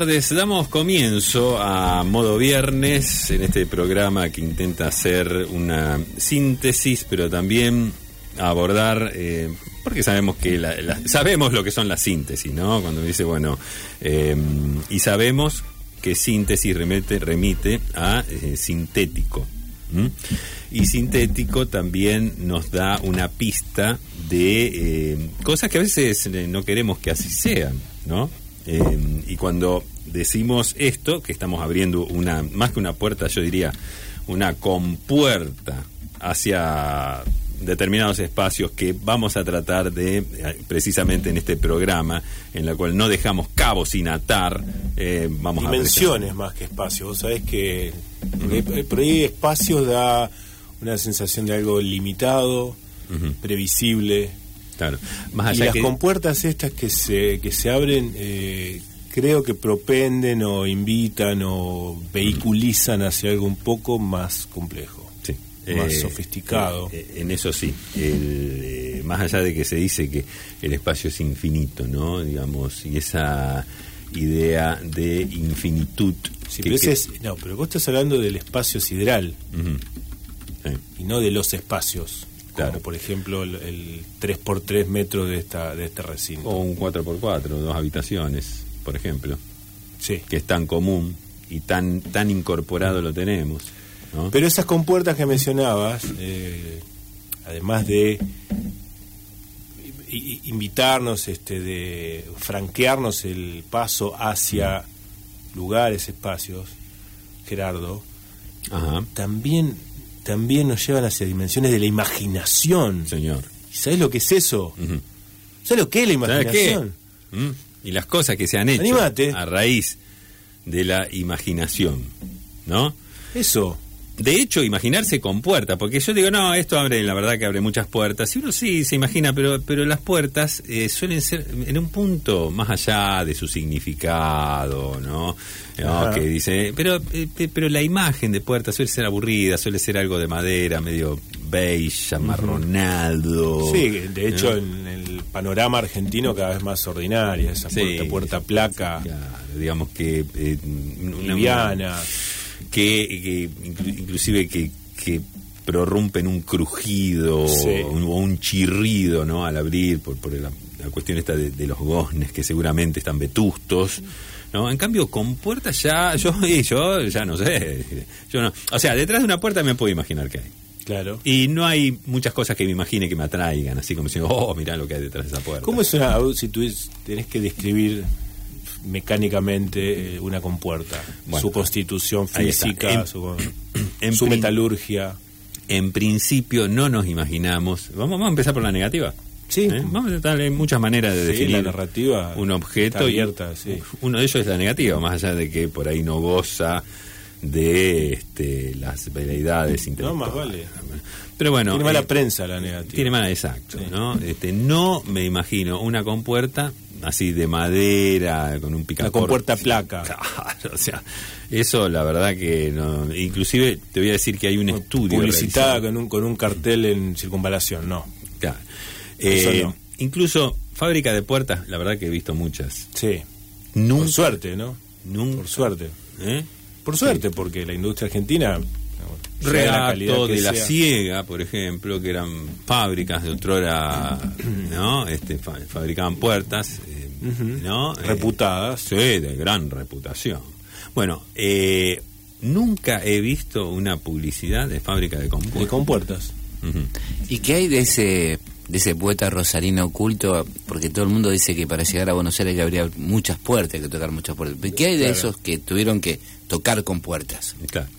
tardes. Damos comienzo a modo viernes en este programa que intenta hacer una síntesis, pero también abordar, eh, porque sabemos que la, sabemos lo que son las síntesis, ¿no? Cuando dice, bueno, eh, y sabemos que síntesis remite, remite a eh, sintético. Y sintético también nos da una pista de cosas que a veces no queremos que así sean, ¿no? Eh, y cuando decimos esto, que estamos abriendo una, más que una puerta, yo diría una compuerta hacia determinados espacios que vamos a tratar de, eh, precisamente en este programa, en la cual no dejamos cabos sin atar, eh, vamos Dimensiones más que espacios, vos sabés que por ahí espacios da una sensación de algo limitado, previsible, y las compuertas estas que se, que se abren, eh, creo que propenden o invitan o vehiculizan hacia algo un poco más complejo. Más eh, sofisticado. Eh, en eso sí. más allá de que se dice que el espacio es infinito, ¿no? Digamos, y esa idea de infinitud. no, pero vos estás hablando del espacio sideral y no de los espacios. Claro. por ejemplo el, 3x3 metros de, esta, de este recinto. O un 4x4, dos habitaciones, por ejemplo. Sí. Que es tan común y tan, tan incorporado lo tenemos. Pero esas compuertas que mencionabas, eh, además de invitarnos, este, de franquearnos el paso hacia lugares, espacios, Gerardo, también también nos llevan hacia dimensiones de la imaginación. Señor. ¿Sabes lo que es eso? ¿Sabes lo que es la imaginación? ¿Mm? Y las cosas que se han hecho a raíz de la imaginación, ¿no? Eso. De hecho, imaginarse con puertas, porque yo digo, no, esto abre, la verdad que abre muchas puertas. Y uno sí se imagina, pero, pero las puertas eh, suelen ser en un punto más allá de su significado, ¿no? Que dice, pero, eh, pero la imagen de puertas suele ser aburrida, suele ser algo de madera, medio beige, amarronado. Sí, de hecho, en el panorama argentino cada vez más ordinaria, esa puerta, puerta placa. digamos que. Eh, liviana que, inclusive que, que prorrumpen un crujido o, un, chirrido ¿no? al abrir por, por la, cuestión esta de, los goznes que seguramente están vetustos. ¿no? En cambio, con puertas ya, yo, yo ya no sé. Yo no. O sea, detrás de una puerta me puedo imaginar que hay. Claro. Y no hay muchas cosas que me imagine que me atraigan, así como diciendo, oh, mirá lo que hay detrás de esa puerta. ¿Cómo es una, si tú tenés que describir mecánicamente eh, una compuerta. su constitución física, su, metalurgia. En principio no nos imaginamos. Vamos, a empezar por la negativa. Sí. ¿Eh? Vamos a darle muchas maneras de definir la narrativa un objeto. Abierta, Uno de ellos es la negativa, más allá de que por ahí no goza de este, las veleidades No, más vale. Pero bueno. Tiene mala eh, prensa la negativa. Tiene mala, exacto. ¿no? Este, no me imagino una compuerta así de madera, con un picaporte. con puerta placa. Claro, o sea, eso la verdad que no. Inclusive te voy a decir que hay un estudio. Publicitada con un, con un cartel en circunvalación, no. Claro. Eh, incluso fábrica de puertas, la verdad que he visto muchas. Sí. Nunca, Por suerte, ¿no? Nunca. Por suerte. ¿Eh? Por suerte, porque la industria argentina Reato de la ciega, por ejemplo, que eran fábricas de otrora, ¿no? Este, fabricaban puertas, eh, ¿no? Eh, Reputadas. sí, de gran reputación. Bueno, eh, nunca he visto una publicidad de fábrica de compuertas. De compuertas. ¿Y qué hay de ese de ese poeta rosarino oculto? Porque todo el mundo dice que para llegar a Buenos Aires que habría muchas puertas, que tocar muchas puertas. ¿Qué hay de esos que tuvieron que tocar con puertas.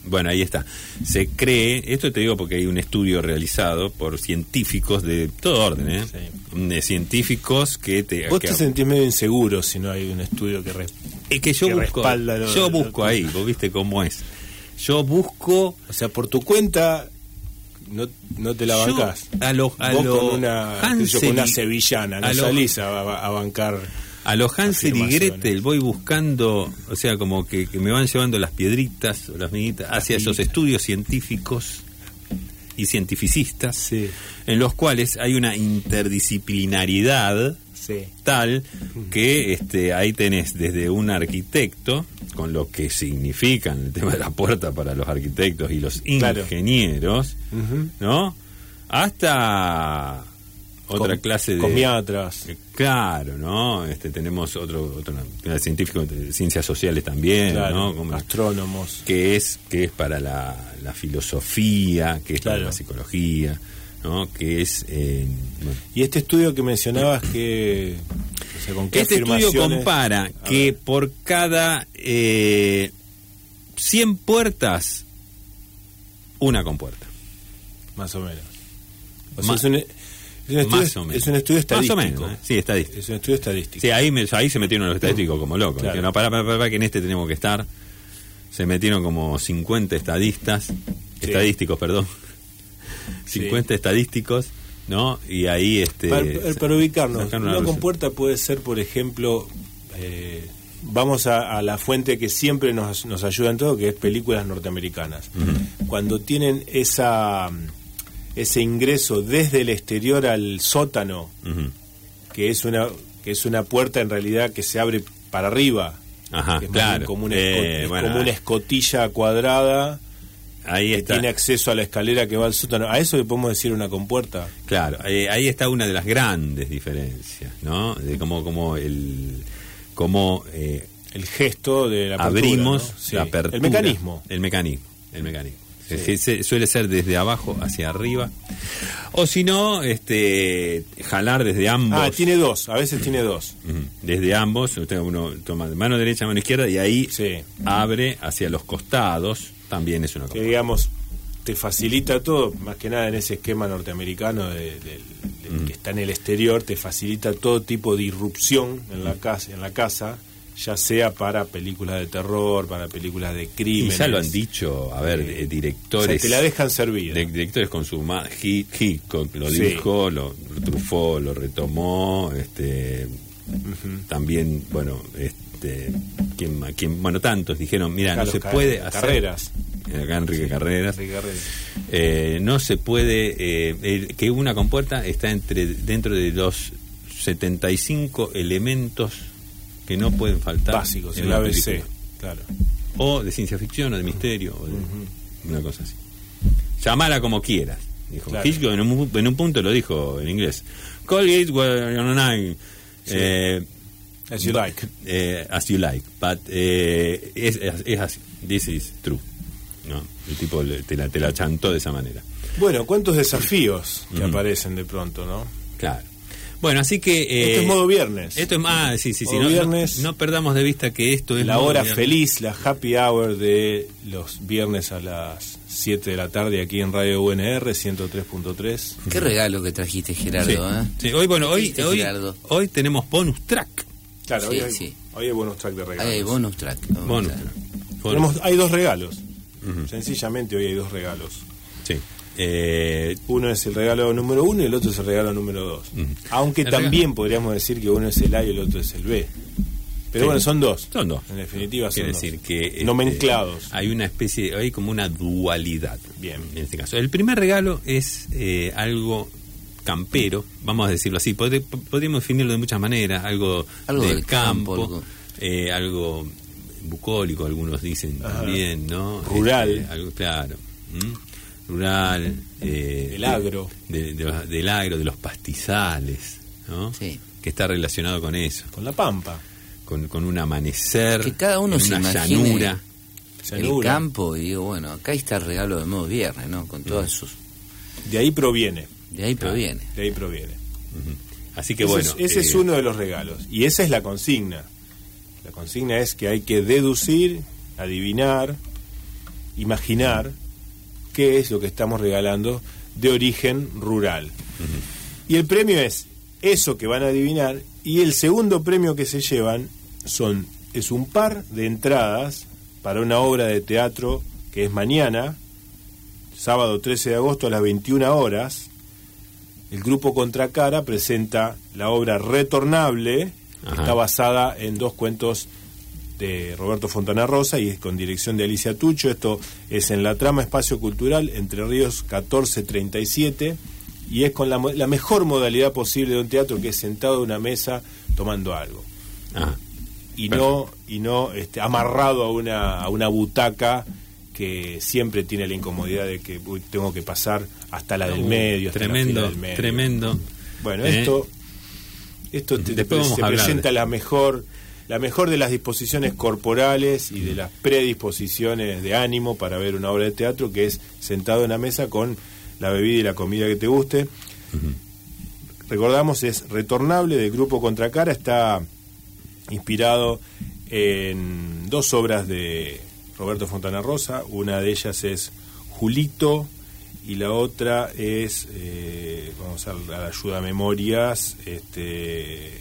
Bueno, ahí está. Se cree, esto te digo porque hay un estudio realizado por científicos de todo orden, ¿eh? De científicos que te... Vos te sentís medio inseguro si no hay un estudio que, es que yo busco, Yo busco ahí, vos viste cómo es. Yo busco... O sea, por tu cuenta no, no te la bancás. a lo, a Vos con una, con una sevillana, no salís a bancar a los Hansel y Gretel voy buscando, o sea, como que, me van llevando las piedritas o las minitas hacia esos estudios científicos y cientificistas, en los cuales hay una tal que este, ahí tenés desde un arquitecto, con lo que significan el tema de la puerta para los arquitectos y los ingenieros, ¿no? Hasta otra clase de comiatras. Eh, claro no este tenemos otro otro científico de ciencias sociales también no Como astrónomos. que es que es para la, filosofía que es para la psicología no que es eh, y este estudio que mencionabas que este estudio compara que por cada eh, 100 puertas una compuerta más o menos o sea, es un, más o menos. Es un estudio estadístico. Más o menos, ¿eh? sí, estadístico. Es un estudio estadístico. Sí, ahí, ahí se metieron los estadísticos como locos. Que no, para, para, para, que en este tenemos que estar. Se metieron como 50 estadistas, estadísticos, perdón. 50 estadísticos, ¿no? Y ahí este para, ubicarnos, una compuerta puede ser, por ejemplo, eh, vamos a, la fuente que siempre nos, nos ayuda en todo, que es películas norteamericanas. Cuando tienen esa ese ingreso desde el exterior al sótano, que es una que es una puerta en realidad que se abre para arriba, Ajá, claro. como, una, eh, como una escotilla cuadrada ahí que tiene acceso a la escalera que va al sótano. A eso le podemos decir una compuerta. Claro, ahí está una de las grandes diferencias, ¿no? De cómo, como el cómo eh, el gesto de la abrimos la apertura, el mecanismo, el mecanismo, el mecanismo suele ser desde abajo hacia arriba. O si no, este, jalar desde ambos. Ah, tiene dos, a veces tiene dos. Desde ambos, usted uno toma mano derecha, mano izquierda y ahí abre hacia los costados, también es una cosa. Que digamos, te facilita todo, más que nada en ese esquema norteamericano de, que está en el exterior, te facilita todo tipo de irrupción en la casa, en la casa ya sea para películas de terror, para películas de crimen. ya lo han dicho, a ver, eh, directores. que la dejan servir. directores con su. Hitchcock lo dijo, lo, trufó, lo retomó. este También, bueno, este quien, quien, bueno, tantos dijeron: mira, no se puede hacer. Carreras. Acá Enrique Carreras. Eh, no se puede. Eh, que una compuerta está entre dentro de los 75 elementos que no pueden faltar. Básicos, el ABC, claro. O de ciencia ficción, o de misterio, o de una cosa así. Llamala como quieras. Dijo. en un, en un, punto lo dijo en inglés. Call it eh, as you like. Eh, as you like. But eh, es, es, así. This is true. ¿no? El tipo te la, te la chantó de esa manera. Bueno, ¿cuántos desafíos que aparecen de pronto, no? Claro. Bueno, así que... Eh, esto es modo viernes. Esto es, ah, sí, sí, sí. No, viernes, no, perdamos de vista que esto es... La hora feliz, la happy hour de los viernes a las 7 de la tarde aquí en Radio UNR 103.3. Qué regalo que trajiste, Gerardo. Sí, ¿eh? hoy, bueno, hoy, hoy, hoy, tenemos bonus track. Claro, hoy, hay, hoy, hay, bonus track de regalos. Hay bonus track. Bonus Tenemos, hay dos regalos. Sencillamente hoy hay dos regalos. Sí. Eh, uno es el regalo número uno y el otro es el regalo número dos. Aunque también podríamos decir que uno es el A y el otro es el B. Pero bueno, son dos. Son dos. En definitiva, son Quiere decir que. Este, Nomenclados. hay una especie. Hay como una dualidad. Bien. En este caso. El primer regalo es eh, algo campero, vamos a decirlo así. podríamos definirlo de muchas maneras. Algo, del, campo. Eh, algo, bucólico, algunos dicen también, ¿no? Rural. Este, algo, claro rural, eh, el agro, del agro, de los pastizales, ¿no? Sí. que está relacionado con eso. Con la pampa. Con, con un amanecer, que cada uno se una llanura. El campo, y digo, bueno, acá está el regalo de modo viernes, ¿no? Con todos esos. De ahí proviene. De ahí proviene. de ahí proviene. Así que bueno. ese es eh, uno de los regalos. Y esa es la consigna. La consigna es que hay que deducir, adivinar, imaginar qué es lo que estamos regalando de origen rural. Y el premio es eso que van a adivinar y el segundo premio que se llevan son es un par de entradas para una obra de teatro que es mañana, sábado 13 de agosto a las 21 horas. El grupo Contracara presenta la obra Retornable, que está basada en dos cuentos de Roberto Fontana Rosa y es con dirección de Alicia Tucho. Esto es en la trama Espacio Cultural Entre Ríos 1437 y es con la, la, mejor modalidad posible de un teatro que es sentado en una mesa tomando algo. Y no y no este, amarrado a una, a una butaca que siempre tiene la incomodidad de que uy, tengo que pasar hasta la del medio. Hasta tremendo, la fila del medio. tremendo. Bueno, ¿Eh? esto, esto te, se presenta de- la mejor, la mejor de las disposiciones corporales y de las predisposiciones de ánimo para ver una obra de teatro, que es sentado en la mesa con la bebida y la comida que te guste. Recordamos, es retornable del grupo Contracara, está inspirado en dos obras de Roberto Fontana Rosa, una de ellas es Julito y la otra es, eh, vamos a la ayuda a memorias, este,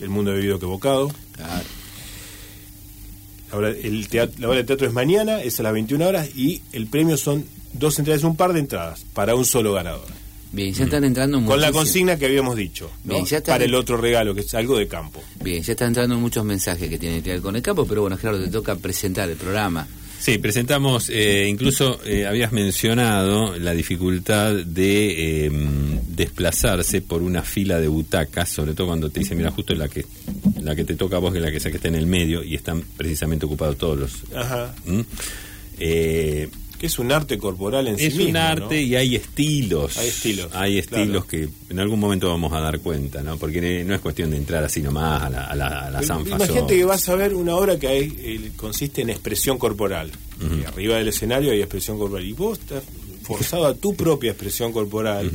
El mundo bebido equivocado. Claro. Ahora, el teatro, la obra de teatro es mañana, es a las 21 horas y el premio son dos entradas, un par de entradas para un solo ganador. Bien, ya están entrando Con la consigna que habíamos dicho, ¿no? Bien, ya está. para el otro regalo, que es algo de campo. Bien, ya están entrando muchos mensajes que tienen que ver con el campo, pero bueno, claro, te toca presentar el programa. Sí, presentamos, eh, incluso eh, habías mencionado la dificultad de eh, desplazarse por una fila de butacas, sobre todo cuando te dicen, mira, justo la que la que te toca a vos, que es la que está en el medio, y están precisamente ocupados todos los... Ajá. ¿Mm? Que es un arte corporal en sí es mismo, un arte ¿no? y hay estilos. Hay estilos, Hay estilos claro. que en algún momento vamos a dar cuenta, ¿no? Porque no es cuestión de entrar así nomás a la, a la, a la Imagínate que vas a ver una obra que hay, eh, consiste en expresión corporal. Y arriba del escenario hay expresión corporal. Y vos estás forzado a tu propia expresión corporal.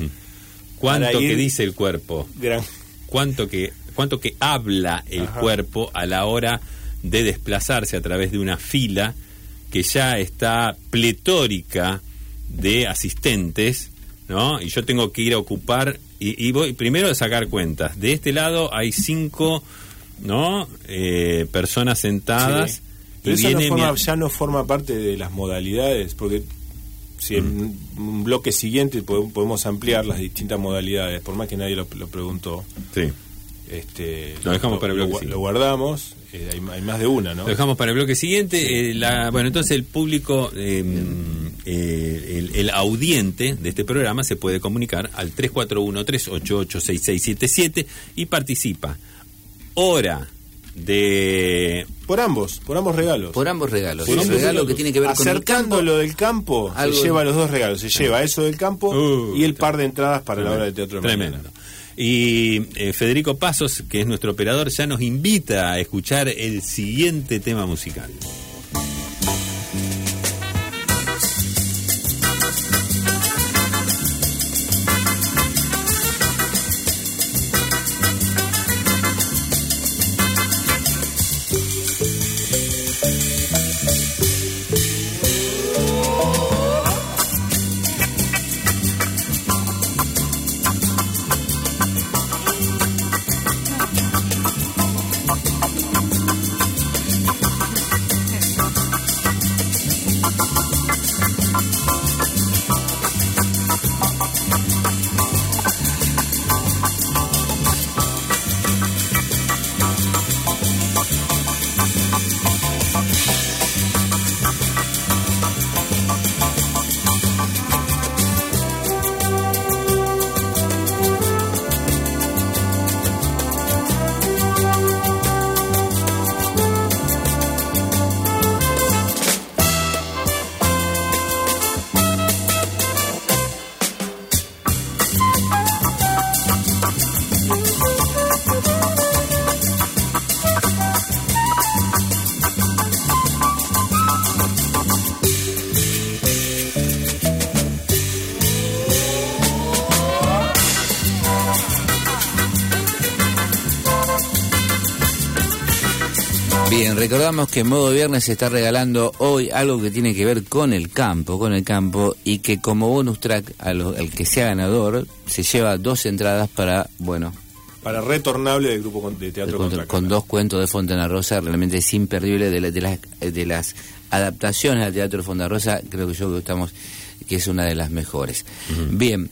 ¿Cuánto que dice el cuerpo? Gran- cuánto que cuánto que habla el Ajá. cuerpo a la hora de desplazarse a través de una fila que ya está pletórica de asistentes, ¿no? Y yo tengo que ir a ocupar y, y voy primero a sacar cuentas. De este lado hay cinco, ¿no? Eh, personas sentadas. Sí. Pero eso no forma- mi- ya no forma parte de las modalidades, porque si en un bloque siguiente podemos, ampliar las distintas modalidades, por más que nadie lo, lo preguntó. Sí. Este, Lo dejamos para el bloque lo guardamos, eh, hay, hay más de una, ¿no? Lo dejamos para el bloque siguiente. Eh, la- bueno, entonces el público, eh, eh, el, el audiente de este programa se puede comunicar al 341-388-6677 y participa. Hora de... Por ambos, por ambos regalos. Por ambos regalos. Por el ambos regalo regalos. que tiene que ver con el Acercando campo. lo del campo, Algo- se lleva los dos regalos. Se lleva eso del campo Uh, y el par de entradas para la obra de teatro de Tremendo. mañana. Y eh, Federico Pasos, que es nuestro operador, ya nos invita a escuchar el siguiente tema musical. Recordamos que en modo viernes se está regalando hoy algo que tiene que ver con el campo, con el campo, y que como bonus track al, al que sea ganador se lleva dos entradas para, bueno, Para retornable del grupo de teatro con, con dos cuentos de Fontana Rosa, realmente es imperdible de, la- de las, de las adaptaciones al teatro de Fontana Rosa, creo que yo que estamos, que es una de las mejores. Bien,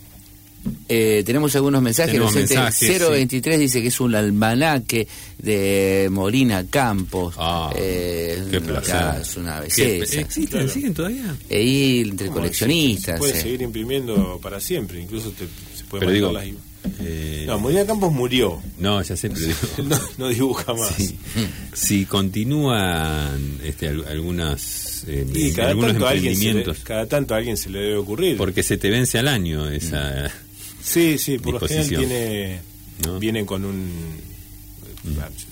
Eh, tenemos algunos mensajes. Tenemos Docente mensajes, 023 dice que es un almanaque de Molina Campos. Ah, Eh, qué placer. es una ¿Qué- belleza. ¿Existen? Claro. ¿Siguen todavía? E ir entre No, coleccionistas. Se puede eh. seguir imprimiendo para siempre, incluso te, se puede Pero digo, mandar las- eh, No, Molina Campos murió. no, ya sé, pero digo, No, no dibuja más. Sí. Si continúan este, al- algunas eh, Y cada algunos tanto, le, emprendimientos, cada tanto a alguien se le debe ocurrir. porque se te vence al año esa... sí, sí, por lo general tiene, ¿No? vienen con un...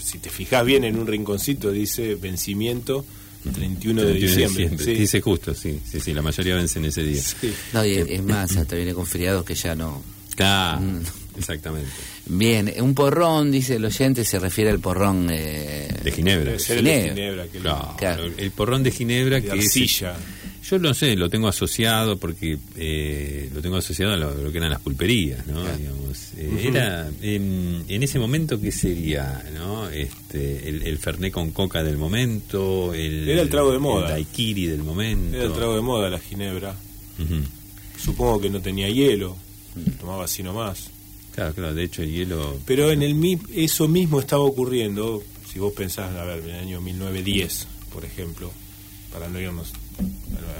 Si te fijas bien en un rinconcito dice vencimiento 31 de 31 diciembre. Sí. Dice justo, sí, sí, sí, la mayoría vencen ese día. Sí. No, y es más, hasta viene con feriados que ya no. Ah, Mm. exactamente. Bien, un porrón, dice el oyente, se refiere al porrón eh, De Ginebra. El de Ginebra. Que Claro, Claro. el porrón de Ginebra de que es arcilla. Yo no sé, lo tengo asociado porque eh, lo tengo asociado a lo, lo que eran las pulperías, ¿no? Digamos, eh, Era en, en ese momento qué sería, ¿no? Este, el, el fernet con coca del momento, el Era el trago de moda. el daiquiri del momento. Era el trago de moda la Ginebra. Supongo que no tenía hielo, tomaba así nomás. Claro, claro, de hecho el hielo Pero en el eso mismo estaba ocurriendo, si vos pensás, a ver, en el año 1910, por ejemplo, para no irnos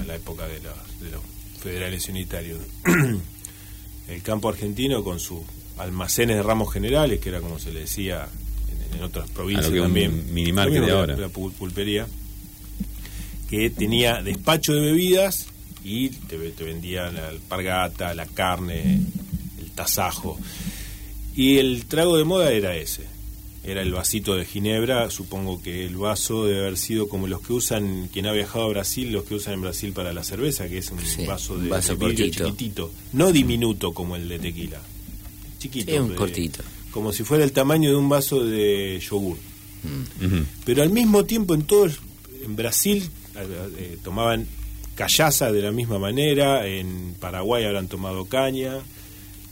a la época de, la- de los federales unitarios. el campo argentino con sus almacenes de ramos generales, que era como se le decía en, en otras provincias A lo que también. de ahora. La, la pul- pulpería, que tenía despacho de bebidas y te, te vendían la alpargata, la carne, el tasajo. Y el trago de moda era ese. Era el vasito de Ginebra. Supongo que el vaso debe haber sido como los que usan, quien ha viajado a Brasil, los que usan en Brasil para la cerveza, que es un Sí, vaso de, vaso de vidrio cortito. chiquitito. No diminuto como el de tequila. Chiquito. Sí, un de- cortito. Como si fuera el tamaño de un vaso de yogur. Ujú. Pero al mismo tiempo en todo el- en Brasil eh, tomaban callaza de la misma manera, en Paraguay habrán tomado caña,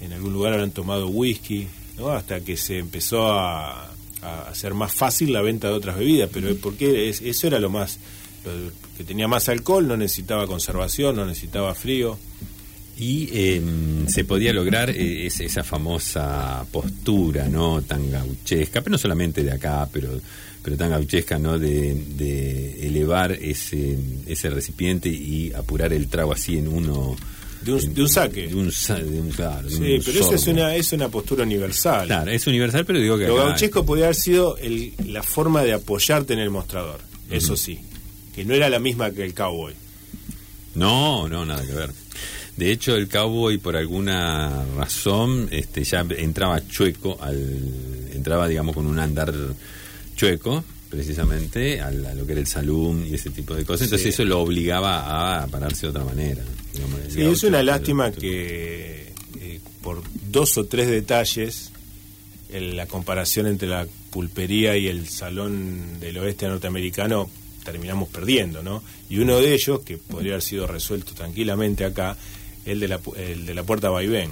en algún lugar habrán tomado whisky, ¿no? hasta que se empezó a, a hacer más fácil la venta de otras bebidas, pero porque es, eso era lo más que tenía más alcohol, no necesitaba conservación, no necesitaba frío. Y eh, se podía lograr eh, es- esa famosa postura, ¿no? Tan gauchesca, pero no solamente de acá, pero, pero tan gauchesca, ¿no? De, de elevar ese, ese recipiente y apurar el trago así en uno. De un- en- de un saque. De un, de un- claro, Sí, un pero esa es sorbo. una, es una postura universal. Claro, es universal, pero digo que. Lo gauchesco podía haber sido el- la forma de apoyarte en el mostrador, eso sí, que no era la misma que el cowboy. No, no, nada que ver. De hecho, el cowboy, por alguna razón, este, ya entraba chueco, al, entraba, digamos, con un andar chueco, precisamente, al- a, lo que era el salón y ese tipo de cosas. Entonces, Sí. eso lo obligaba a pararse de otra manera. digamos, Sí, es una lástima que eh, por dos o tres detalles el- la comparación entre la pulpería y el salón del oeste norteamericano terminamos perdiendo, ¿no? Y uno de ellos, que podría haber sido resuelto tranquilamente acá, el de la, el de la puerta vaivén.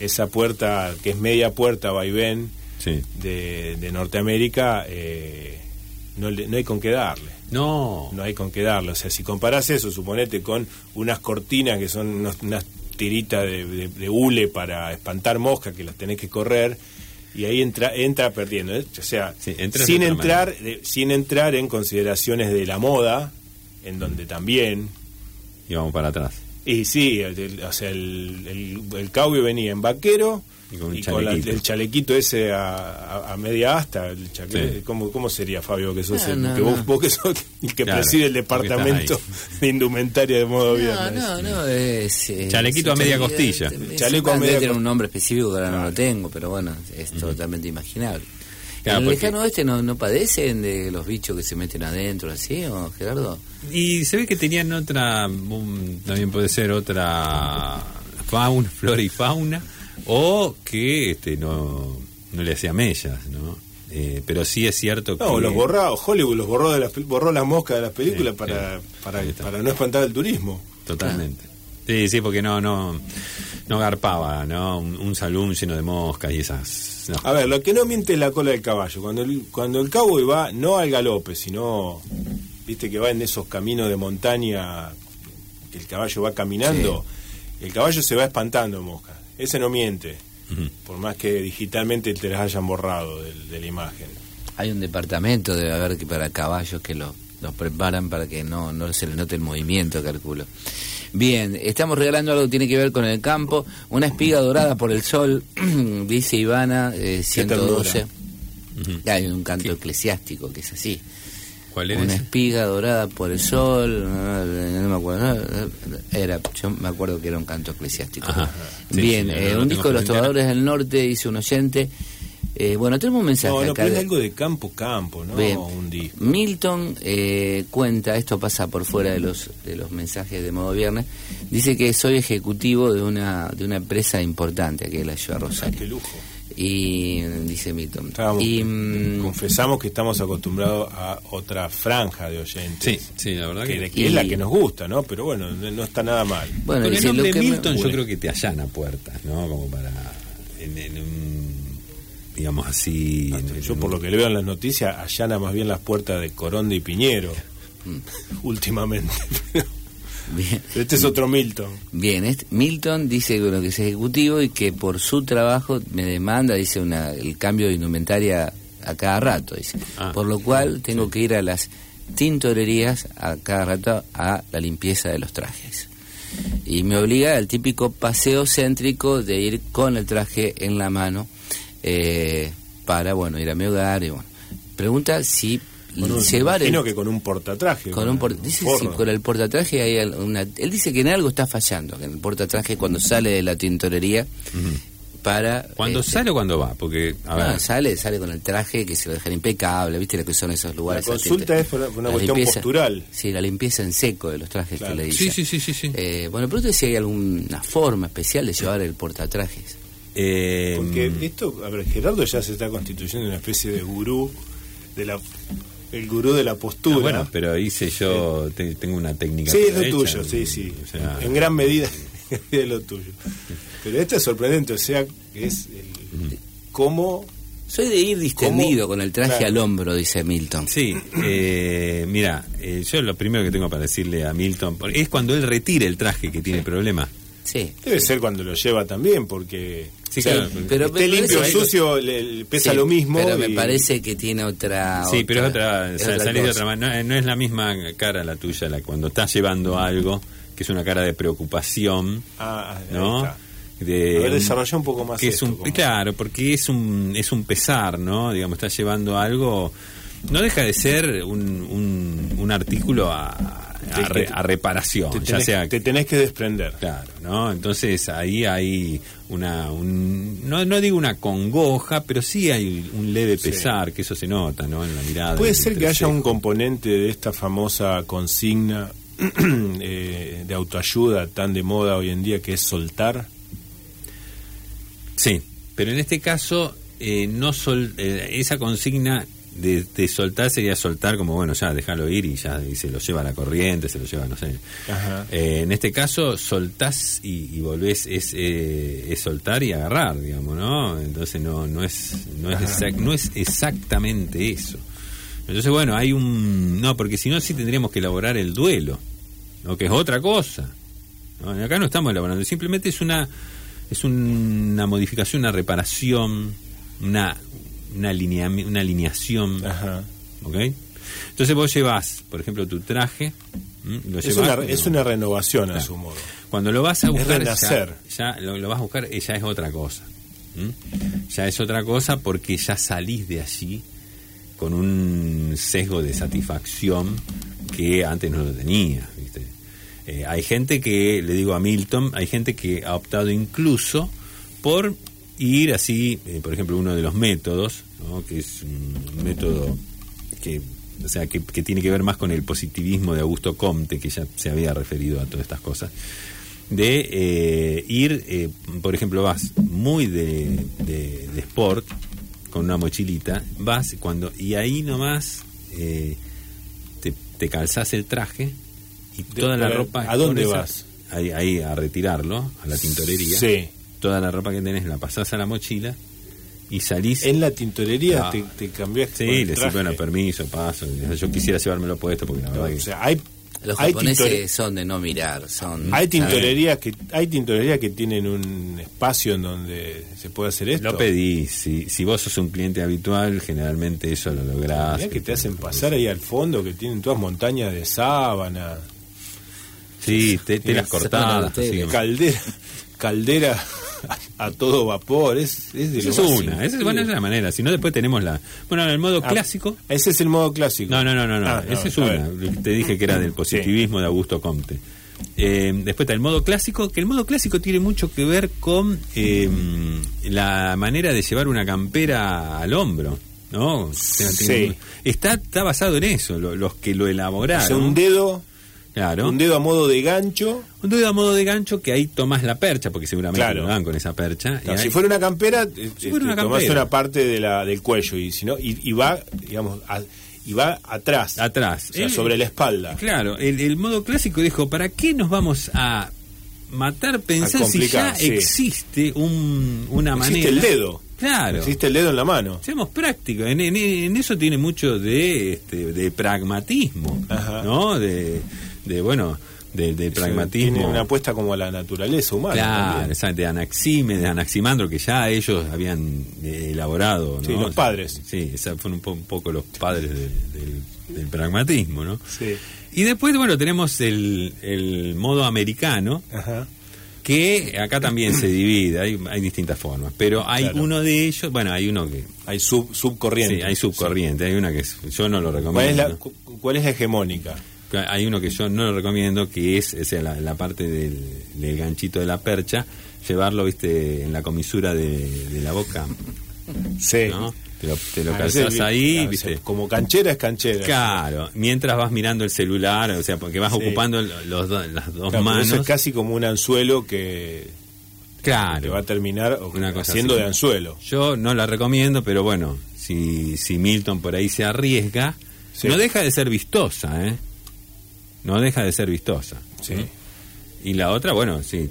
Esa puerta, que es media puerta vaivén sí. de, de Norteamérica, eh, no, no hay con qué darle. No, No hay con qué darle. O sea, si comparás eso, suponete con unas cortinas que son unos- unas tiritas de, de- de hule para espantar moscas que las tenés que correr, y ahí entra, entra perdiendo. ¿eh? O sea, Sí, sin, entrar, de- sin entrar en consideraciones de la moda, en donde también. y vamos para atrás. Y sí, el, el- o sea, el, el, el cowboy venía en vaquero. Y con un la- chalequito. el chalequito ese a, a- a media asta, el chaque- Sí. ¿cómo, ¿cómo sería Fabio que sos No, el, no, que vos, no. vos que sos el que Claro, preside el departamento de indumentaria de modo No, viernes? no, no, es... eh, Chalequito a media costilla. es- Chaleco a media tener co- un nombre específico que ahora no lo tengo, pero bueno, es totalmente imaginable. Claro, ¿En el porque- lejano oeste no, no padecen de los bichos que se meten adentro, así, o Gerardo? Y se ve que tenían otra, un- también puede ser otra fauna, flora y fauna, o que este no, no le hacía mellas, ¿no? Eh, pero sí es cierto que... No, los borró, Hollywood los borró de las, borró las moscas de las películas para, para, para no espantar el turismo. Totalmente. Sí, sí, porque no, no, no garpaba, ¿no? Un, un salón lleno de moscas y esas... no. A ver, lo que no miente es la cola del caballo. Cuando el, cuando el cowboy va, no al galope, sino, viste que va en esos caminos de montaña, que el caballo va caminando, el caballo se va espantando de moscas. Ese no miente, por más que digitalmente te las hayan borrado de, la imagen. Hay un departamento, debe haber que para caballos que lo, los preparan para que no, no se le note el movimiento, calculo. Bien, estamos regalando algo que tiene que ver con el campo, una espiga dorada por el sol, dice Ivana, 112. Eh, Hay un canto eclesiástico que es así. Una espiga dorada por el sol, no me acuerdo, era, yo me acuerdo que era un canto eclesiástico. Bien, eh, un disco de los trovadores del norte, dice un oyente. Eh, bueno, tenemos un mensaje. No, no, pero es algo de campo, campo, ¿no? un disco. Milton eh, cuenta, esto pasa por fuera de los de los mensajes de modo viernes, dice que soy ejecutivo de una de una empresa importante aquí en la ciudad de Rosario. qué lujo y dice Milton. y, mm, confesamos que estamos acostumbrados a otra franja de oyentes. Sí, sí, la verdad que, es la que nos gusta, ¿no? Pero bueno, no está nada mal. Bueno, el nombre de Milton yo creo que te allana puertas, ¿no? Como para en, un digamos así. yo por lo que le veo en las noticias allana más bien las puertas de Coronde y Piñero mm. últimamente. Bien. Este es otro Milton. Bien, este, Milton dice bueno, que es ejecutivo y que por su trabajo me demanda, dice, una, el cambio de indumentaria a cada rato, dice. Ah, por lo cual tengo que ir a las tintorerías a cada rato a la limpieza de los trajes. Y me obliga al típico paseo céntrico de ir con el traje en la mano eh, para, bueno, ir a mi hogar y bueno. Pregunta si llevar el, que con un portatraje. Con un dice sí, con el portatraje hay una él dice que en algo está fallando, que en el portatraje cuando sale de la tintorería para cuando este, sale o cuando va, porque a sale, sale con el traje que se lo dejan impecable, ¿viste lo que son esos lugares? La consulta es por una cuestión postural. Sí, la limpieza en seco de los trajes que le dice. Sí, sí, sí, sí. Eh, bueno, pero si hay alguna forma especial de llevar el portatrajes. Eh, porque esto, a ver, Gerardo ya se está constituyendo una especie de gurú de la el gurú de la postura. Ah, bueno, pero hice yo, tengo una técnica. Sí, es lo tuyo, sí, sí. en gran medida es lo tuyo. Pero esto es sorprendente, o sea, es el, cómo... Soy de ir distendido con el traje al hombro, dice Milton. Sí, eh, mira, eh, yo lo primero que tengo para decirle a Milton es cuando él retire el traje que tiene problema. Sí. Debe ser cuando lo lleva también, porque Sí, claro. Pero esté limpio o sucio, le, pesa lo mismo. Pero me parece que tiene otra. Sí, pero es otra. de otra manera. No, es la misma cara la tuya, la cuando estás llevando algo, que es una cara de preocupación. Ah, ¿no? De, a un poco más. Que es un, claro, porque es un, es un pesar, ¿no? Digamos, estás llevando algo. No deja de ser un, un, un artículo a a, reparación. Te tenés, ya sea, te tenés que desprender. Claro, ¿no? Entonces ahí hay una, no, no digo una congoja, pero sí hay un leve pesar, que eso se nota, ¿no? En la mirada. Puede ser que haya un componente de esta famosa consigna eh, de autoayuda tan de moda hoy en día que es soltar. Sí, pero en este caso eh, no sol, eh, esa consigna de, soltar sería soltar como, bueno, ya déjalo ir y ya se lo lleva a la corriente, se lo lleva, no sé. Eh, en este caso, soltás y, volvés, es, eh, es soltar y agarrar, digamos, ¿no? Entonces no, no, es, no, es, no es exactamente eso. Entonces, bueno, hay un... No, porque si no, sí tendríamos que elaborar el duelo, ¿no? Que es otra cosa. Acá no estamos elaborando, simplemente es una, es una modificación, una reparación, una una, linea, una alineación. Ajá. ¿Ok? Entonces vos llevas, por ejemplo, tu traje. es, una, es, una, renovación a su modo. Cuando lo vas a buscar, ya, lo, vas a buscar, ya es otra cosa. Ya es otra cosa porque ya salís de allí con un sesgo de satisfacción que antes no lo tenía. ¿viste? Eh, hay gente que, le digo a Milton, hay gente que ha optado incluso por ir así, eh, por ejemplo, uno de los métodos, que es un método que, o sea, que, tiene que ver más con el positivismo de Augusto Comte, que ya se había referido a todas estas cosas, de eh, ir, eh, por ejemplo, vas muy de, de, sport, con una mochilita, vas cuando y ahí nomás te, te calzas el traje y toda la ropa... ¿A dónde vas? Ahí, ahí a retirarlo, a la tintorería. Sí toda la ropa que tenés la pasás a la mochila y salís. En la tintorería te, te cambiaste. Sí, le bueno, permiso, paso. Yo quisiera llevármelo puesto porque la verdad O sea, hay Los japoneses son de no mirar, son... Hay tintorerías que hay tintorerías que tienen un espacio en donde se puede hacer esto. Lo pedís, si, si vos sos un cliente habitual, generalmente eso lo lográs. que te hacen pasar ahí al fondo, que tienen todas montañas de sábana. Sí, te, las cortadas. Caldera, caldera a, todo vapor. Es, es, esa es una, esa es, bueno, es la manera. Si no, después tenemos la. Bueno, el modo ah, clásico. Ese es el modo clásico. No, no, no, no. no. Ah, esa es una. Te dije que era del positivismo de Augusto Comte. Eh, después está el modo clásico, que el modo clásico tiene mucho que ver con eh, la manera de llevar una campera al hombro. ¿no? Sí. Está, está basado en eso, los que lo elaboraron. un dedo un dedo a modo de gancho. Un dedo a modo de gancho que ahí tomas la percha, porque seguramente lo dan con esa percha. si fuera una campera, eh, si fuera una tomás una parte de la, del cuello y si no, y, va, digamos, y va atrás. Atrás. O sea, sobre la espalda. Claro, el, modo clásico dijo, ¿para qué nos vamos a matar pensar si ya existe un, una existe manera? el dedo. Claro. Existe el dedo en la mano. Seamos prácticos. En, en, eso tiene mucho de, este, de pragmatismo, ¿no? De, de bueno, del de pragmatismo. Tiene una apuesta como a la naturaleza humana. Claro, de Anaxime, de Anaximandro, que ya ellos habían eh, elaborado. Sí, los padres. Sí, fueron un, poco los padres del, pragmatismo, ¿no? Sí. Y después, bueno, tenemos el, el modo americano. que acá también se divide, hay, hay distintas formas, pero hay uno de ellos, bueno, hay uno que... Hay sub, subcorriente. Sí, hay subcorriente, hay una que yo no lo recomiendo. ¿Cuál es la hegemónica? Hay uno que yo no lo recomiendo, que es, la, parte del, ganchito de la percha, llevarlo, viste, en la comisura de, la boca. Sí. Te lo, ah, calzas ahí, ¿viste? como canchera es canchera. Claro, mientras vas mirando el celular, o sea, porque vas ocupando los las dos manos. es casi como un anzuelo que, claro, va a terminar haciendo de anzuelo. Yo no la recomiendo, pero bueno, si, si Milton por ahí se arriesga, no deja de ser vistosa, ¿eh? No deja de ser vistosa. Sí. Y la otra, bueno, sí,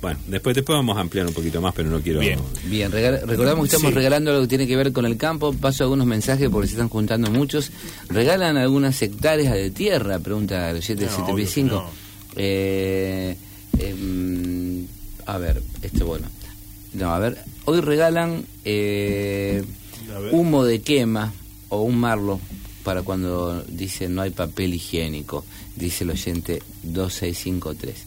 bueno, después, después vamos a ampliar un poquito más, pero no quiero... Bien, Bien recordamos que estamos regalando algo que tiene que ver con el campo, paso algunos mensajes porque se están juntando muchos. ¿Regalan algunas hectáreas de tierra? Pregunta el 775. Eh, em, a ver, este bueno. No, a ver, hoy regalan eh, humo de quema o un marlo para cuando dice no hay papel higiénico, dice el oyente 2653.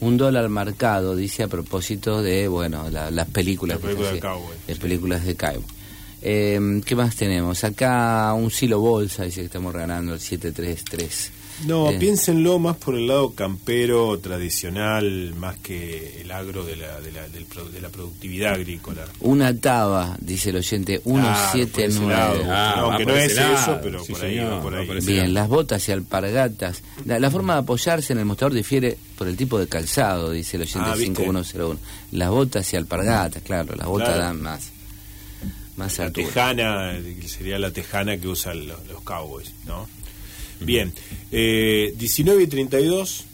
Un dólar marcado, dice a propósito de, bueno, las películas. de películas de Cowboy. Eh, ¿Qué más tenemos? Acá un silo bolsa, dice que estamos regalando el 733. No, eh. piénsenlo más por el lado campero tradicional, más que el agro de la, de la, de la productividad agrícola. Una taba, dice el oyente, 179. Ah, aunque no es eso, pero por, ahí, por ahí. Bien, las botas y alpargatas. La, forma de apoyarse en el mostrador difiere por el tipo de calzado, dice el oyente 5101. Ah, las botas y alpargatas, claro, las botas dan más. Más la tejana, sería la tejana que usan los, los cowboys, ¿no? Bien, eh, 19 y 32,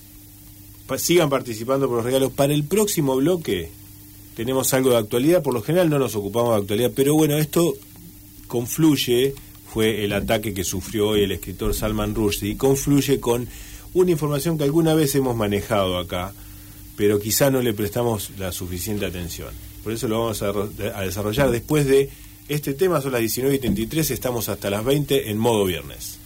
sigan participando por los regalos. Para el próximo bloque tenemos algo de actualidad, por lo general no nos ocupamos de actualidad, pero bueno, esto confluye, fue el ataque que sufrió hoy el escritor Salman Rushdie, confluye con una información que alguna vez hemos manejado acá, pero quizá no le prestamos la suficiente atención. Por eso lo vamos a, a desarrollar después de este tema, son las 19 y 33, estamos hasta las 20 en modo viernes.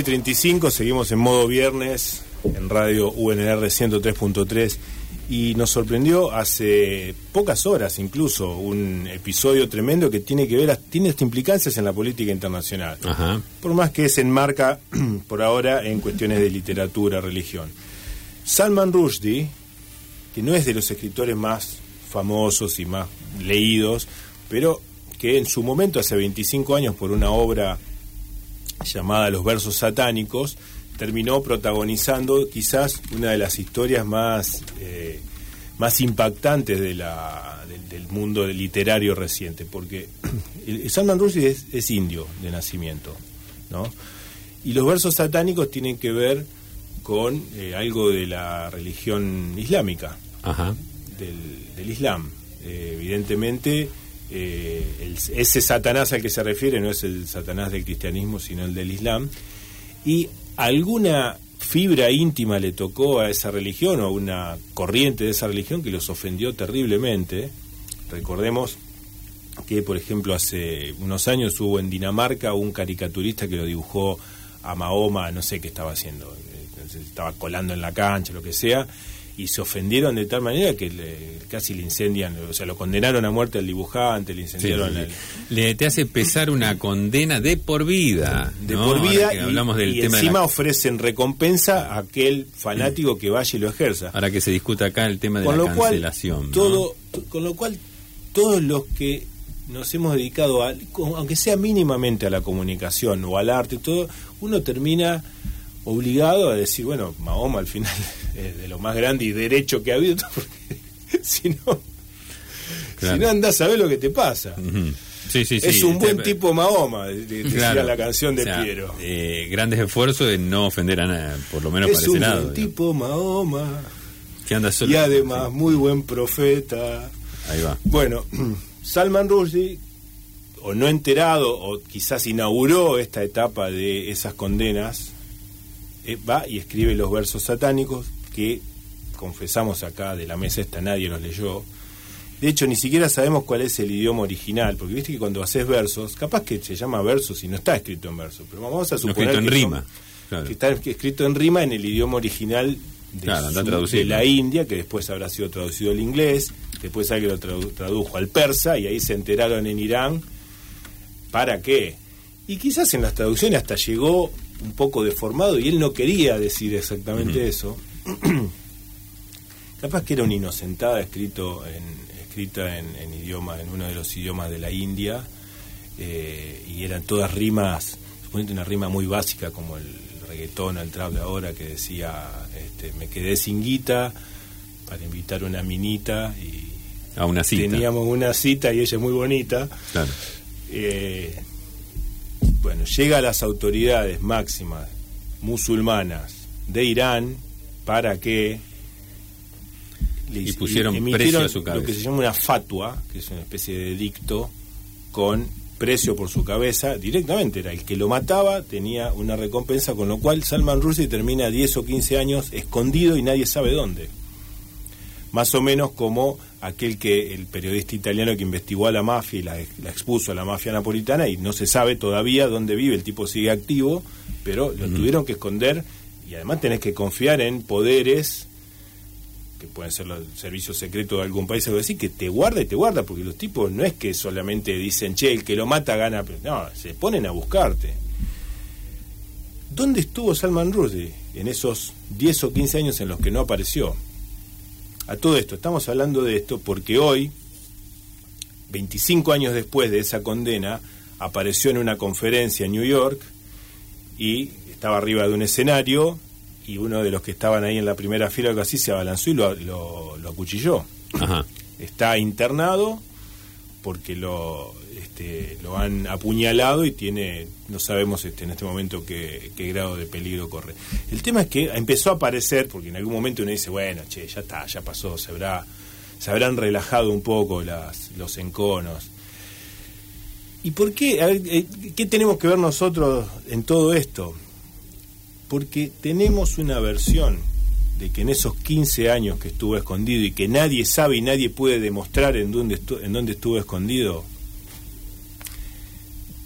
Y 35, seguimos en modo viernes en radio UNR 103.3 y nos sorprendió hace pocas horas incluso un episodio tremendo que tiene que ver, tiene implicancias en la política internacional. Por más que se enmarca por ahora en cuestiones de literatura, religión. Salman Rushdie, que no es de los escritores más famosos y más leídos, pero que en su momento, hace 25 años, por una obra llamada Los versos satánicos, terminó protagonizando quizás una de las historias más, eh, más impactantes de la, del, mundo literario reciente, porque Salman Rushdie es, indio de nacimiento, ¿no? Y los versos satánicos tienen que ver con eh, algo de la religión islámica, Del, Islam. Eh, evidentemente, ese Satanás al que se refiere no es el Satanás del cristianismo, sino el del Islam. Y alguna fibra íntima le tocó a esa religión o una corriente de esa religión que los ofendió terriblemente. Recordemos que, por ejemplo, hace unos años hubo en Dinamarca un caricaturista que lo dibujó a Mahoma, no sé qué estaba haciendo, eh, estaba colando en la cancha, lo que sea, y se ofendieron de tal manera que casi le incendian, o sea, lo condenaron a muerte al dibujante, le incendiaron. Le te hace pesar una condena de por vida. De por vida. Hablamos del y encima ofrecen recompensa a aquel fanático que vaya y lo ejerza. Para que se discuta acá el tema de la cancelación. todo, con lo cual, todos los que nos hemos dedicado, a, aunque sea mínimamente a la comunicación o al arte, todo, uno termina obligado a decir, bueno, Mahoma al final es de lo más grande y derecho que ha habido, porque si no, si no andás a ver lo que te pasa. Sí, sí, es un buen tipo Mahoma, decía la canción de Piero. Eh, grandes esfuerzos de no ofender a nada, por lo menos es un buen tipo Mahoma. Que anda y además muy buen profeta. Ahí va. Bueno, Salman Rushdie, o no enterado, o quizás inauguró esta etapa de esas condenas, eh, va y escribe los versos satánicos que confesamos acá de la mesa esta nadie los leyó. De hecho, ni siquiera sabemos cuál es el idioma original, porque viste que cuando haces versos, capaz que se llama versos y no está escrito en verso, pero vamos a suponer en que, rima, que está escrito en rima en el idioma original de, la India, que después habrá sido traducido al inglés, después alguien lo tradujo al persa y ahí se enteraron en Irán para qué. Y quizás en las traducciones hasta llegó un poco deformado y él no quería decir exactamente eso. Capaz que era una inocentada escrito en, escrita en, idioma, en uno de los idiomas de la India, eh, y eran todas rimas, suponete una rima muy básica como el reggaetón, el trap de ahora, que decía, este, me quedé sin guita para invitar una minita y a una cita. Teníamos una cita y ella es muy bonita. Claro. Eh, bueno, llega a las autoridades máximas musulmanas de Irán para que y pusieron precio a su cabeza. Lo que se llama una fatua, que es una especie de dicto con precio por su cabeza, directamente era el que lo mataba, tenía una recompensa, con lo cual Salman Rushdie termina 10 o 15 años escondido y nadie sabe dónde. Más o menos como aquel que el periodista italiano que investigó a la mafia y la, expuso a la mafia napolitana y no se sabe todavía dónde vive, el tipo sigue activo, pero lo tuvieron que esconder y además tenés que confiar en poderes que pueden ser los servicios secretos de algún país algo así, que te guarda y te guarda, porque los tipos no es que solamente dicen, che, el que lo mata gana, no, se ponen a buscarte. ¿Dónde estuvo Salman Rushdie en esos 10 o 15 años en los que no apareció? A todo esto, estamos hablando de esto porque hoy, 25 años después de esa condena, apareció en una conferencia en New York y estaba arriba de un escenario y uno de los que estaban ahí en la primera fila, algo así, se abalanzó y lo, lo, acuchilló. Está internado porque lo, este, lo han apuñalado y tiene, no sabemos este, en este momento qué, grado de peligro corre. El tema es que empezó a aparecer, porque en algún momento uno dice, bueno, che, ya está, ya pasó, se, habrá, se habrán relajado un poco las, los enconos. ¿Y por qué? Eh, ¿Qué tenemos que ver nosotros en todo esto? Porque tenemos una versión de que en esos 15 años que estuvo escondido y que nadie sabe y nadie puede demostrar en dónde, en dónde estuvo escondido,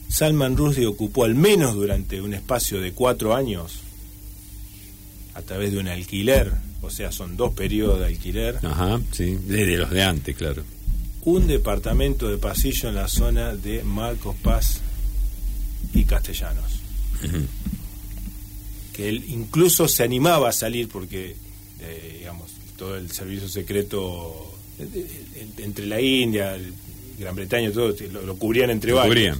Salman Rushdie ocupó al menos durante un espacio de cuatro años, a través de un alquiler, o sea, son dos periodos de alquiler. Ajá, sí, desde los de antes, claro. Un departamento de pasillo en la zona de Marcos Paz y Castellanos. Que él incluso se animaba a salir porque, eh, digamos, todo el servicio secreto entre la India, Gran Bretaña, todo lo, cubrían entre lo varios.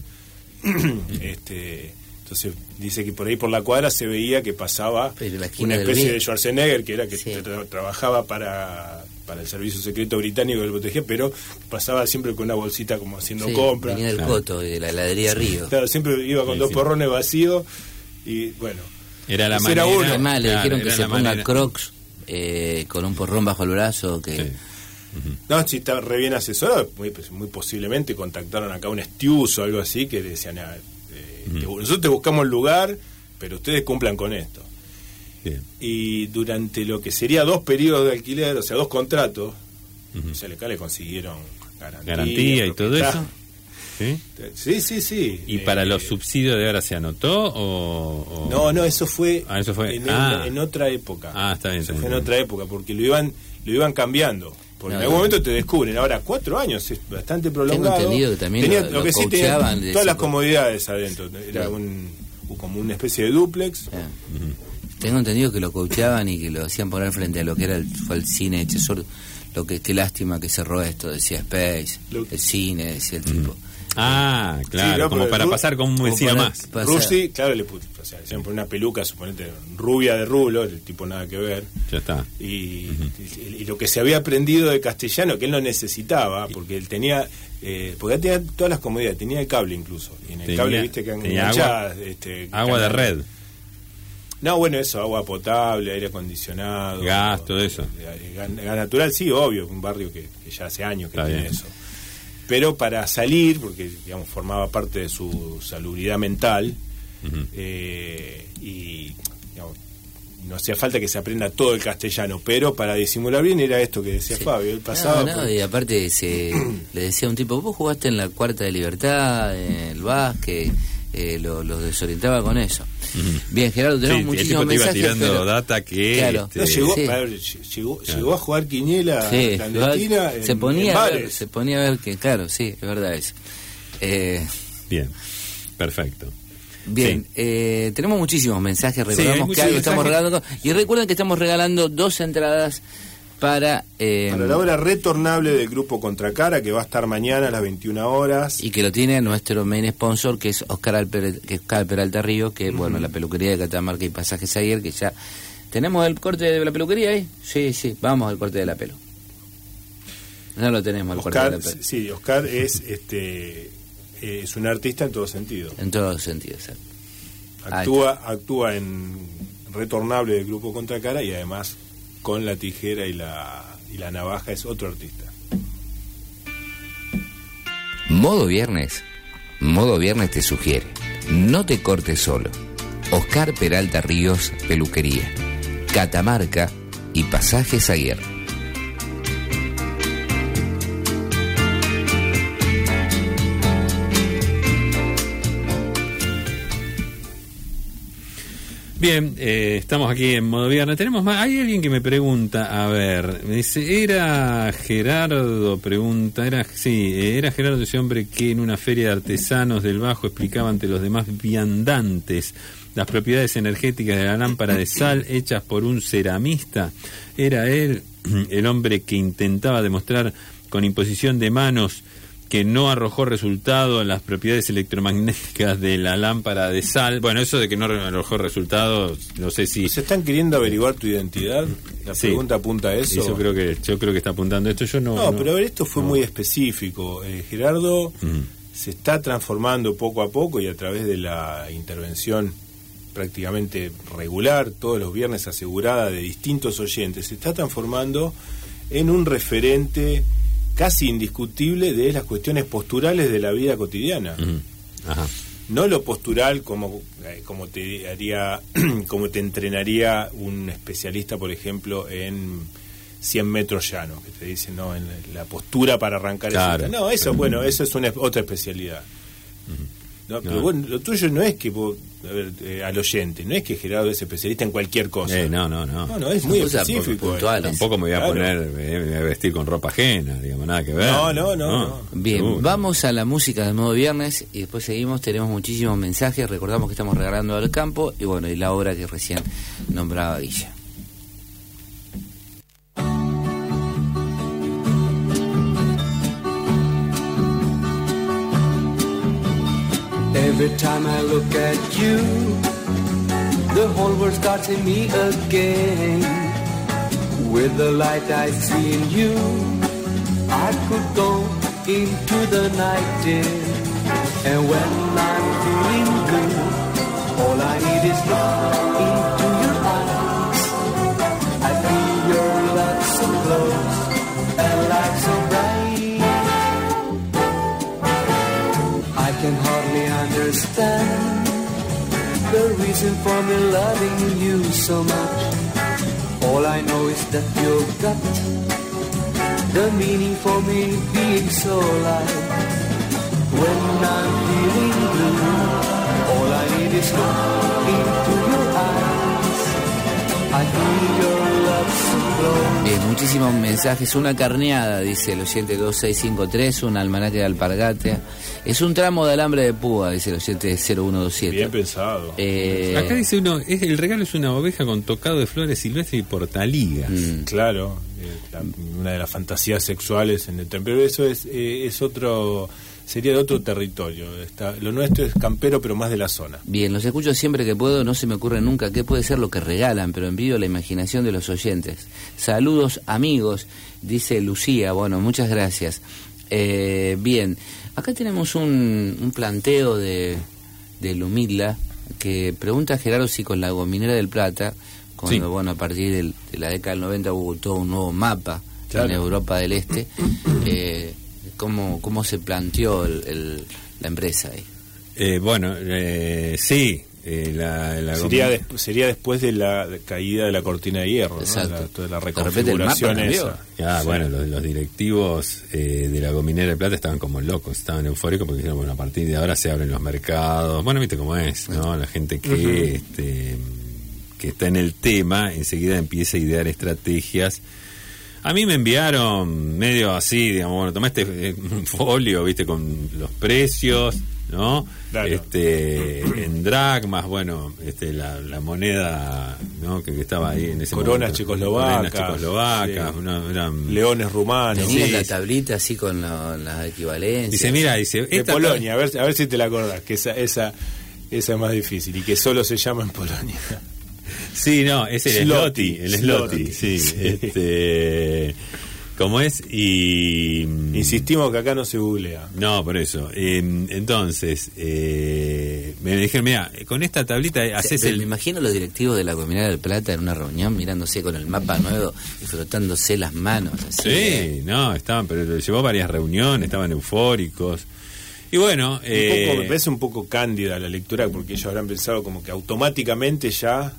este, entonces dice que por ahí por la cuadra se veía que pasaba una especie de Schwarzenegger que era que trabajaba para, para el servicio secreto británico que lo protegía, pero pasaba siempre con una bolsita como haciendo compras. Venía del coto, de la heladería Río. Claro, siempre iba con dos porrones vacíos y bueno. Era la manera. Además, le dijeron que se ponga crocs eh, con un porrón bajo el brazo que no, si está re bien asesorado, muy, pues, muy posiblemente contactaron acá un Stius o algo así que decían, ah, eh, nosotros te buscamos el lugar, pero ustedes cumplan con esto. Y durante lo que sería dos periodos de alquiler, o sea, dos contratos, o sea, le consiguieron garantía, y todo eso. ¿Sí? sí, sí, ¿Y para eh, los subsidios de ahora se anotó o, No, no, eso fue, ah, eso fue... En, ah. en, otra época. Ah, está bien. Eso fue en otra época, porque lo iban, lo iban cambiando. Porque en algún momento te descubren. Ahora, cuatro años es bastante prolongado. Tengo entendido que también tenía, lo, que sí todas las comodidades adentro. Era un, como una especie de duplex. Tengo entendido que lo coachaban y que lo hacían poner frente a lo que era el, fue el cine de Lo que, qué lástima que cerró esto, decía Space, el cine, decía el tipo. Ah, claro, como para pasar con un vecino más. Rusty, claro, le o sea, le una peluca, suponete, rubia de rulo, el tipo nada que ver. Ya está. Y, lo que se había aprendido de castellano, que él no necesitaba, porque él tenía, eh, porque él tenía todas las comodidades, tenía el cable incluso. Y en el cable, viste, que agua, este, agua de red. No, bueno, eso, agua potable, aire acondicionado. Gas, todo eso. Gas, natural, sí, obvio, un barrio que, ya hace años que tiene eso pero para salir, porque digamos formaba parte de su salubridad mental, eh, y no hacía falta que se aprenda todo el castellano, pero para disimular bien era esto que decía Fabio, el pasado. No, y aparte se, le decía a un tipo, vos jugaste en la Cuarta de Libertad, en el básquet, eh, los lo desorientaba con eso. Bien, Gerardo, tenemos sí, muchísimos el mensajes. Iba tirando data que. Claro, este, llegó, llegó, llegó, a jugar quiniela sí, clandestina. se, ponía a ver, se ponía a ver que, claro, sí, es verdad eso. Eh, Bien, perfecto. Bien, eh, tenemos muchísimos mensajes, recordamos que algo estamos regalando. Y recuerden que estamos regalando dos entradas para, eh, la hora retornable del grupo Contracara, que va a estar mañana a las 21 horas. Y que lo tiene nuestro main sponsor, que es Oscar, Alper, que Oscar Peralta Río, que bueno, la peluquería de Catamarca y Pasajes ayer, que ya... ¿Tenemos el corte de la peluquería ahí? Sí, sí, vamos al corte de la pelo. No lo tenemos, el corte de la pelo. Sí, Oscar es, este, es un artista en todo sentido. En todo sentido, exacto. Actúa, actúa en Retornable del grupo Contracara y además con la tijera y la, y la navaja es otro artista. Modo Viernes. Modo Viernes te sugiere. No te cortes solo. Oscar Peralta Ríos, Peluquería. Catamarca y Pasajes Aguirre. Bien, eh, estamos aquí en modo viernes. Tenemos más. Hay alguien que me pregunta, a ver, me dice, era Gerardo, pregunta, era, sí, era Gerardo ese hombre que en una feria de artesanos del Bajo explicaba ante los demás viandantes las propiedades energéticas de la lámpara de sal hechas por un ceramista. Era él el hombre que intentaba demostrar con imposición de manos que no arrojó resultado en las propiedades electromagnéticas de la lámpara de sal. Bueno, eso de que no arrojó resultados, no sé si... ¿Se están queriendo averiguar tu identidad? La pregunta apunta a eso. Yo creo que yo creo que está apuntando esto. Yo no. No, pero a ver, esto fue muy específico. Eh, Gerardo se está transformando poco a poco y a través de la intervención prácticamente regular, todos los viernes asegurada de distintos oyentes, se está transformando en un referente casi indiscutible de las cuestiones posturales de la vida cotidiana. No lo postural como, eh, como te haría, como te entrenaría un especialista, por ejemplo, en 100 metros llanos, que te dicen, no, en la postura para arrancar claro. No, eso, bueno, eso es una otra especialidad. No, Pero bueno, lo tuyo no es que vos, a ver, eh, al oyente, no es que Gerardo es especialista en cualquier cosa. Eh, no, no, no. No, no, es muy específico. Puntual. Tampoco me voy a poner, me voy a vestir con ropa ajena, digamos, nada que ver. No, no, no. Bien, vamos a la música de modo viernes y después seguimos. Tenemos muchísimos mensajes. Recordamos que estamos regalando al campo y bueno, y la obra que recién nombraba Guilla. Every time I look at you, the whole world starts in me again. With the light I see in you, I could go into the night, dear. And when I'm reason for me loving you so much. All I know is that you've got the meaning for me being so alive. When I'm feeling blue, all I need is look into your eyes. I feel Bien, muchísimos mensajes. Una carneada, dice el oyente 2653, un almanaque de alpargate. Es un tramo de alambre de púa, dice el oyente 0127. Bien pensado. Eh, Acá dice uno, es, el regalo es una oveja con tocado de flores silvestres y portaligas. mm, Claro, eh, la- una de las fantasías sexuales en el templo. Pero eso es, eh, es otro, sería de otro territorio. Está, lo nuestro es campero, pero más de la zona. Bien, los escucho siempre que puedo, no se me ocurre nunca qué puede ser lo que regalan, pero envío la imaginación de los oyentes. Saludos amigos, dice Lucía, bueno, muchas gracias. Eh, bien, acá tenemos un, un planteo de, de Lumidla que pregunta a Gerardo si con la gominera del Plata, cuando, Sí. bueno, a partir del- de la década del 90 hubo todo un nuevo mapa Claro. en Europa del Este, eh, ¿cómo, ¿cómo se planteó el- el- la empresa ahí? Eh, bueno, eh, sí, eh, la, la Sería, sería después de la caída de la cortina de hierro, ¿no? Exacto. La, toda la De repente el mapa reconfiguración esa. Ah, Sí. bueno, los, los directivos eh, de la Gominera de Plata estaban como locos, estaban eufóricos porque dijeron, bueno, a partir de ahora se abren los mercados. Bueno, viste cómo es, ¿no? La gente que, este, que está en el tema enseguida empieza a idear estrategias. A mí me enviaron medio así, digamos, bueno, tomá este eh, un folio, viste, con los precios, ¿no? Claro. Este, en dracmas, bueno, este, la, la moneda, ¿no? Que, que estaba ahí en ese Coronas momento. checoslovacas, Coronas checoslovacas, sí. una- eran- Leones rumanos. Tenía sí, la tablita así con la- las equivalencias. Dice, mira, dice, De esta- Polonia, a ver, a ver si te la acordás, que esa, esa, esa es más difícil y que solo se llama en Polonia. Sí, no, es el Sloty, el Sloty, sí, sí. este, ¿cómo es? Y Insistimos que acá no se googlea. No, por eso. Eh, entonces, eh, me dijeron, mira, con esta tablita haces el... Me imagino los directivos de la Comunidad del Plata en una reunión mirándose con el mapa nuevo y frotándose las manos. Así, Sí, no, estaban, pero llevó varias reuniones, estaban eufóricos. Y bueno, Un eh, poco, me parece un poco cándida la lectura porque ellos habrán pensado como que automáticamente ya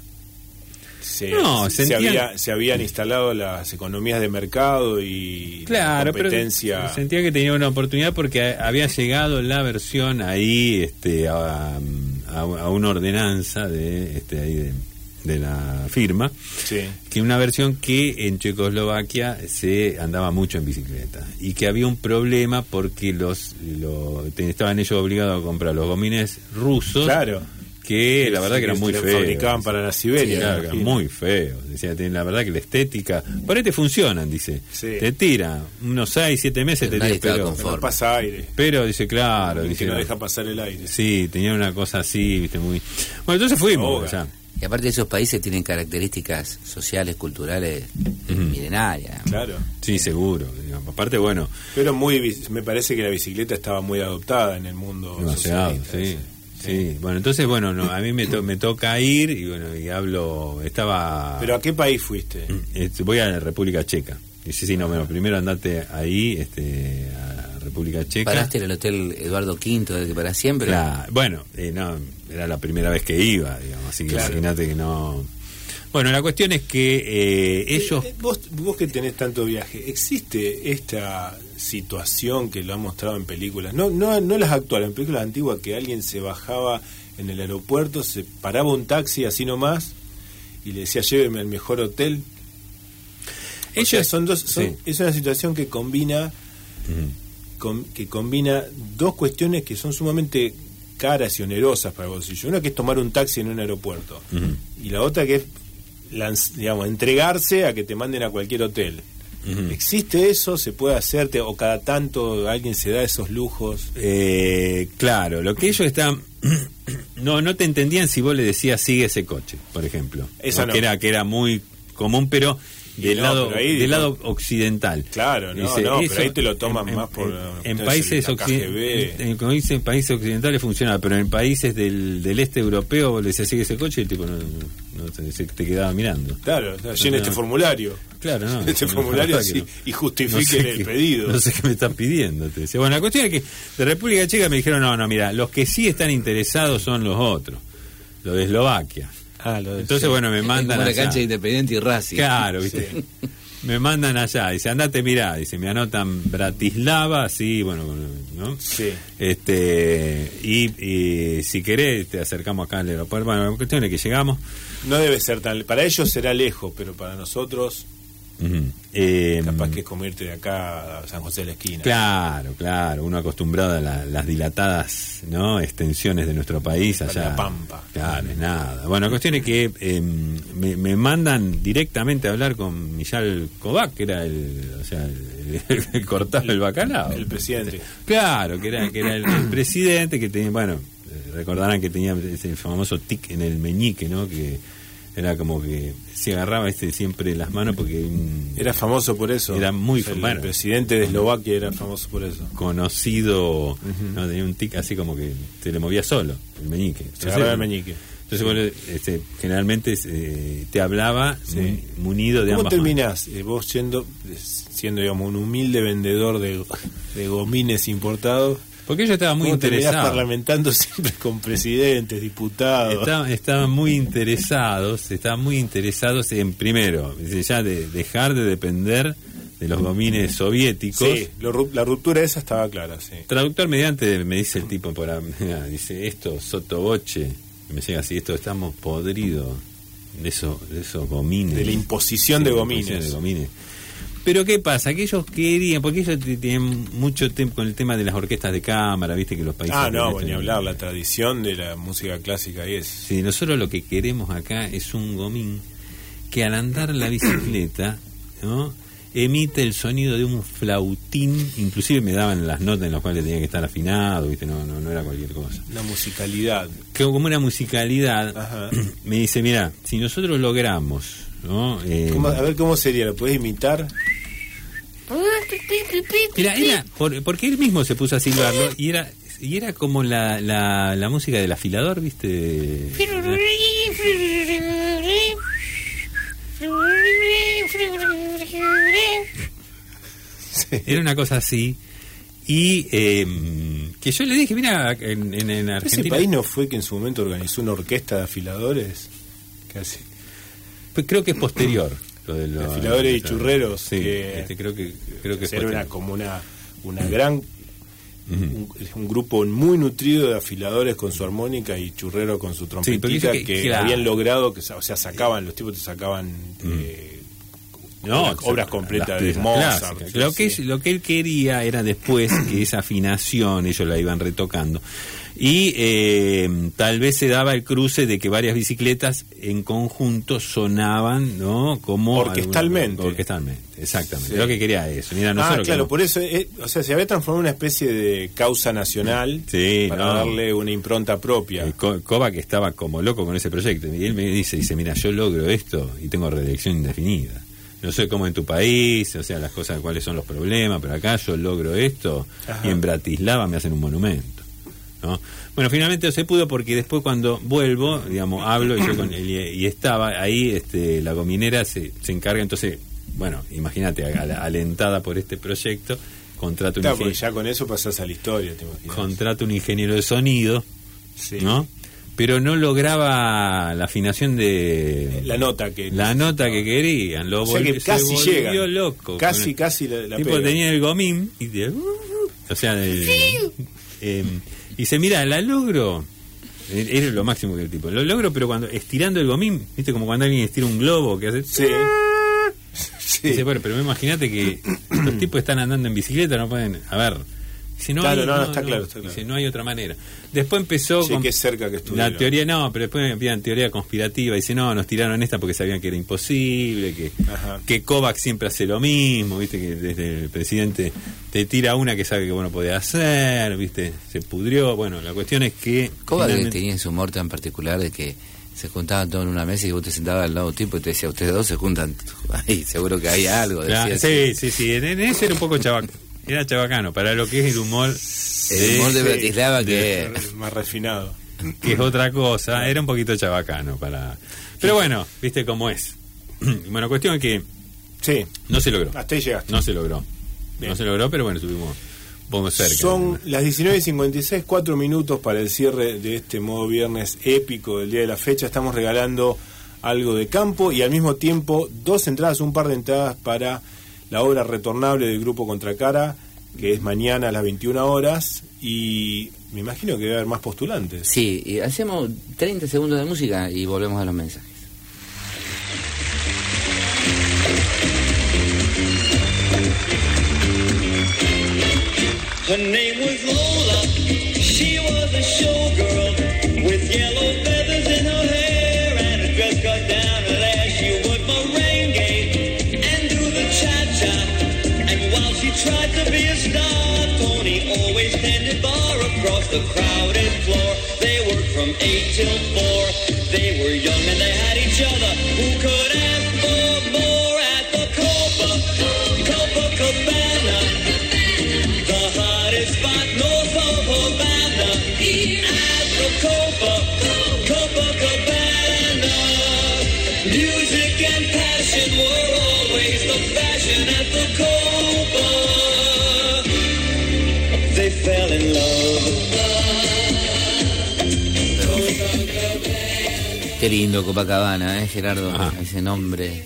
se, No, se, había- se habían instalado las economías de mercado y Claro, la pero competencia. sentía que tenía una oportunidad porque había llegado la versión ahí este, a, a- a una ordenanza de, este, ahí de, de la firma, Sí. que una versión que en Checoslovaquia se andaba mucho en bicicleta y que había un problema porque los, lo- te- estaban ellos obligados a comprar los gomines rusos Claro. Que la verdad que eran muy feos. fabricaban para la Siberia, Sí, claro, que eran muy feos. Decía, la verdad que la estética. Por ahí te funcionan, dice. Sí. Te tira unos 6, 7 meses, Pero te tira. Pero. No pasa aire. pero dice, claro. que Dice, no deja pasar el aire. Sí, tenía una cosa así, viste, muy. Bueno, entonces fuimos. O sea, Y aparte esos países tienen características sociales, culturales eh, milenarias. Claro. sí, seguro. digamos. Aparte, bueno, Pero muy, me parece que la bicicleta estaba muy adoptada en el mundo demasiado, sí. ese. Sí, bueno, entonces, bueno, no, a mí me, to- me toca ir y bueno, y hablo, estaba... Pero ¿a qué país fuiste? Este, voy a la República Checa. Dice, sí, no, bueno, primero andate ahí, este, a República Checa. Paraste en el Hotel Eduardo V, del que para siempre. Claro, bueno, eh, no, era la primera vez que iba, digamos, así que Claro. imagínate que no... Bueno, la cuestión es que eh, ellos... Eh, vos, vos que tenés tanto viaje, ¿existe esta situación que lo han mostrado en películas? No, no, no las actuales, en películas antiguas, que alguien se bajaba en el aeropuerto, se paraba un taxi así nomás y le decía lléveme al mejor hotel. Ellos son dos, son, es una situación que combina que combina dos cuestiones que son sumamente caras y onerosas para el bolsillo. Una que es tomar un taxi en un aeropuerto y la otra que es digamos entregarse a que te manden a cualquier hotel. ¿Existe eso? ¿Se puede hacerte? ¿O cada tanto alguien se da esos lujos? Eh, claro, lo que ellos están... no, no te entendían si vos le decías sigue ese coche, por ejemplo. Eso que, era, que era muy común, pero del lado del lado occidental. Claro, no, no pero ahí te lo toman más por en, países en, en, países occidentales funciona, pero en países del, del este europeo le decía sigue ese coche y el tipo no, no, te, quedaba mirando. Claro, llena este formulario. Claro, no. Este formulario y justifique el pedido. No sé qué me están pidiendo. Te decía. Bueno, la cuestión es que de República Checa me dijeron, no, no, mira, los que sí están interesados son los otros, los de Eslovaquia. Ah, Entonces, bueno, me mandan allá. la cancha Independiente y Racing. Claro, ¿viste? me mandan allá, dice, andate, mirá, dice, me anotan Bratislava, sí, bueno, ¿no? Sí. Este, y, si querés, te acercamos acá al aeropuerto. Bueno, la cuestión es que llegamos. No debe ser tan, para ellos será lejos, pero para nosotros eh, Capaz que es como irte de acá a San José de la esquina. Claro, claro, uno acostumbrado a las dilatadas ¿no? extensiones de nuestro país allá. La pampa. Claro, es nada. Bueno, la cuestión es que em, me, mandan directamente a hablar con Michal Kovac, que era el, o sea, el, cortado el bacalao. El presidente. Claro, que era, que era el, presidente que tenía, bueno, eh, recordarán que tenía ese famoso tic en el meñique, ¿no? Que era como que se agarraba este siempre las manos porque era famoso por eso. Era muy famoso el presidente de Eslovaquia era famoso por eso. Conocido no tenía un tic así como que se le movía solo el meñique. Se agarraba el meñique. entonces este, generalmente eh, te hablaba munido de ¿Cómo terminás eh, vos siendo siendo digamos un humilde vendedor de, de gomines importados porque ellos estaban muy interesados. parlamentando siempre con presidentes, diputados. Estaban, muy interesados, estaban muy interesados en, primero, ya de dejar de depender de los domines soviéticos. Sí, la ruptura esa estaba clara, sí. Traductor mediante, me dice el tipo, por dice, esto, sotoboche, me llega así, esto estamos podridos de, eso, de esos gomines. De la imposición de gomines. De gomines. Pero ¿qué pasa? Que ellos querían, porque ellos tienen mucho tiempo con el tema de las orquestas de cámara, viste que los países... Ah, no, ni hablar, la tradición de la música clásica y es... Sí, nosotros lo que queremos acá es un gomín que al andar la bicicleta, ¿no? emite el sonido de un flautín, inclusive me daban las notas en las cuales tenía que estar afinado, ¿viste? No, no, no era cualquier cosa. La musicalidad. Que como una musicalidad, me dice, mira, si nosotros logramos, ¿no? Eh, a ver cómo sería, ¿lo puedes imitar? Mira, era porque él mismo se puso a silbarlo y era y era como la, la, la música del afilador, ¿viste? Era una cosa así. Y em, que yo le dije, mira, en, en, Argentina. ¿Ese país no fue que en su momento organizó una orquesta de afiladores? Casi. Creo que es posterior. Lo de los, afiladores y churreros. Sí, este, creo que creo que era una, como una, una gran un, grupo muy nutrido de afiladores con su armónica y churrero con su trompetita que, habían logrado que o sea sacaban los tipos te sacaban eh, obras completas de Mozart lo que lo que él quería era después que esa afinación ellos la iban retocando y eh, tal vez se daba el cruce de que varias bicicletas en conjunto sonaban, ¿no? Como orquestalmente. orquestalmente, exactamente. Lo que quería eso. ah, claro, por eso, eh, o sea, se había transformado en una especie de causa nacional para darle una impronta propia. Kovac que estaba como loco con ese proyecto y él me dice, dice, mira, yo logro esto y tengo reelección indefinida. No sé cómo en tu país, o sea, las cosas, cuáles son los problemas, pero acá yo logro esto y en Bratislava me hacen un monumento. Bueno, finalmente no se pudo porque después cuando vuelvo, digamos, hablo y, yo con y, estaba ahí, este, la gominera se, se encarga, entonces, bueno, imagínate, alentada por este proyecto, contrato un ya con eso pasas a la historia, te Contrato un ingeniero de sonido, ¿no? pero no lograba la afinación de la nota que la nota que querían lo o sea que casi se llega. loco casi casi la, la tipo pega. tenía el gomín y de, o sea el, eh, y dice mira la logro eh, era lo máximo que el tipo lo logro pero cuando estirando el gomín viste como cuando alguien estira un globo que hace sí Sí. Dice, bueno, pero imagínate que los tipos están andando en bicicleta, no pueden. A ver. Dice, no Claro, hay, no, no, está claro, está claro. Dice, no hay otra manera. Después empezó Sí, con qué cerca que la teoría, no, pero después empiezan teoría conspirativa. Dice, no, nos tiraron esta porque sabían que era imposible, que, Ajá. que Kovac siempre hace lo mismo, viste, que desde el presidente te tira una que sabe que vos no podés hacer, viste, se pudrió. Bueno, la cuestión es que. Kovac finalmente- tenía su humor tan particular de que se juntaban todos en una mesa y vos te sentabas al lado de un tipo y te decía, ustedes dos se juntan ahí, seguro que hay algo. Claro, decía sí, sí, sí, en, en eso era un poco chabac, era chabacano, para lo que es el humor. El humor de Bratislava de- que... más refinado que es otra cosa, era un poquito chabacano para... Pero bueno, viste cómo es. Bueno, cuestión es que sí no se logró. hasta ahí llegaste No se logró. Bien. No se logró, pero bueno, estuvimos poco cerca. Son las 19.56, 4 minutos para el cierre de este modo viernes épico del día de la fecha. Estamos regalando algo de campo y al mismo tiempo dos entradas, un par de entradas para la obra retornable del grupo Contracara, que es mañana a las 21 horas. Y me imagino que va a haber más postulantes. Sí, y hacemos 30 segundos de música y volvemos a los mensajes. Her name was Lola. She was a showgirl with yellow feathers the crowded floor. They worked from eight till four. They were young and they had each other. Who could ask for more at the Copa, Copa Cabana? The hottest spot north of Havana At the Copa, Copacabana Music and passion were always the fashion at the Copa Qué lindo Copacabana, ¿eh, Gerardo? Ajá. Ese nombre.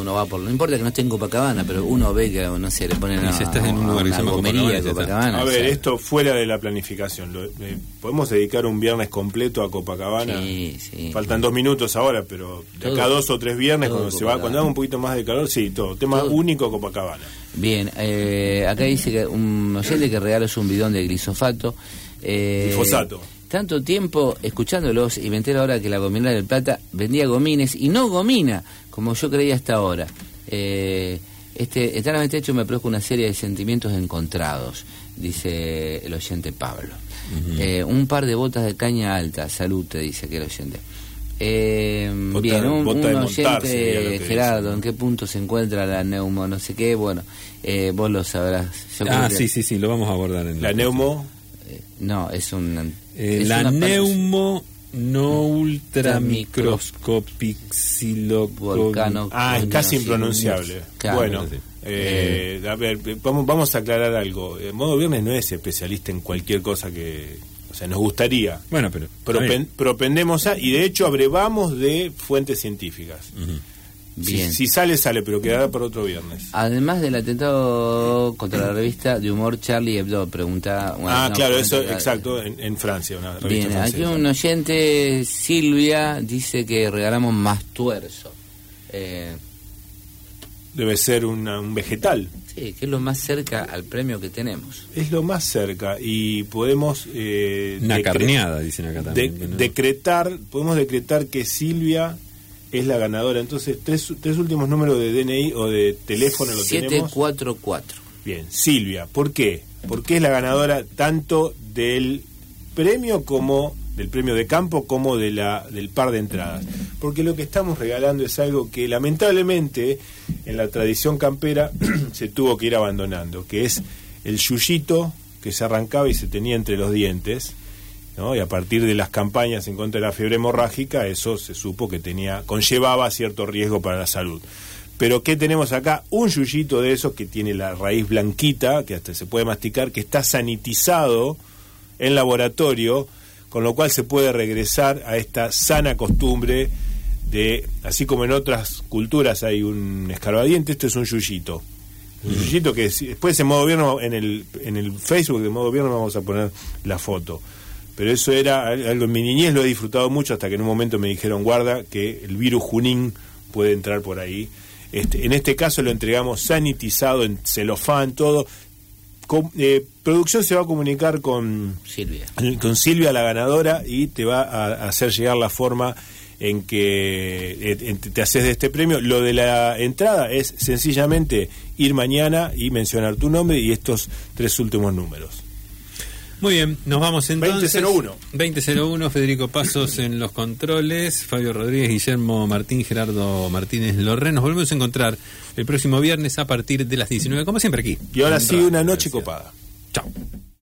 Uno va por. No importa que no esté en Copacabana, pero uno ve que, no sé, le ponen Y a, si estás en un lugar que se llama Copacabana. Copacabana. A o ver, sea, esto fuera de la planificación. Lo- eh, ¿Podemos dedicar un viernes completo a Copacabana? Sí, sí. Faltan dos minutos ahora, pero de acá dos o tres viernes, cuando se va, cuando haga un poquito más de calor, sí, todo. Tema Todo. único Copacabana. Bien, eh, acá dice que un oyente que regalos un bidón de glisofato. Eh, Glifosato. Tanto tiempo escuchándolos y me entero ahora que la Gominera del Plata vendía gomines y no gomina, como yo creía hasta ahora. Eh, este eternamente hecho me produjo una serie de sentimientos encontrados, dice el oyente Pablo. Eh, un par de botas de caña alta, salud, te dice aquel oyente. Eh, Bota- bien, un, un oyente, que Gerardo, dice. ¿en qué punto se encuentra la neumo, no sé qué? Bueno, eh, vos lo sabrás. Yo Ah, que- sí, sí, sí, lo vamos a abordar en La neumo, eh, No, es un... Eh, la neumo no ultra Ultramicro- microscopixilo Volcano- ah, es casi impronunciable. claro, bueno, eh, a ver, vamos, vamos a aclarar algo. Eh, Modo Viernes no es especialista en cualquier cosa que, o sea, nos gustaría. Bueno, pero Propen- propendemos a, y de hecho abrevamos de fuentes científicas. Si, Bien. si sale, sale, pero quedará para otro viernes. Además del atentado contra la revista de humor Charlie Hebdo, pregunta... bueno, ah, no, claro, pregunta- eso, exacto, en, en Francia, una revista Bien, aquí un oyente, Silvia, dice que regalamos más tuerzo. Eh, Debe ser una- un vegetal. sí, que es lo más cerca al premio que tenemos. Es lo más cerca y podemos... eh, una carneada, dicen acá de- también. ¿no? decretar, podemos decretar que Silvia es la ganadora. Entonces, tres, tres últimos números de DNI o de teléfono lo tenemos. 744. Bien, Silvia, ¿por qué? Porque es la ganadora tanto del premio como del premio de campo como de la del par de entradas. Porque lo que estamos regalando es algo que lamentablemente en la tradición campera se tuvo que ir abandonando, que es el yuyito que se arrancaba y se tenía entre los dientes. ¿No? Y a partir de las campañas en contra de la fiebre hemorrágica, eso se supo que tenía, conllevaba cierto riesgo para la salud. Pero ¿qué tenemos acá? Un yuyito de esos que tiene la raíz blanquita, que hasta se puede masticar, que está sanitizado en laboratorio con lo cual se puede regresar a esta sana costumbre de, así como en otras culturas hay un escarbadiente, esto es un yuyito. Un yuyito que después en modo gobierno, en el, en el Facebook de modo gobierno vamos a poner la foto. Pero eso era al- algo en mi niñez, lo he disfrutado mucho hasta que en un momento me dijeron, guarda, que el virus Junín puede entrar por ahí. Este, en este caso lo entregamos sanitizado, en celofán, todo. Com- eh, producción se va a comunicar con, Silvia. con Silvia, la ganadora, y te va a, hacer llegar la forma en que eh, en- te haces de este premio. Lo de la entrada es sencillamente ir mañana y mencionar tu nombre y estos tres últimos números. Muy bien, nos vamos entonces. 2001. 2001, Federico Pasos en los controles, Fabio Rodríguez, Guillermo Martín, Gerardo Martínez Lorren. Nos volvemos a encontrar el próximo viernes a partir de las 19, como siempre aquí. Y ahora sí, una noche copada. Chao.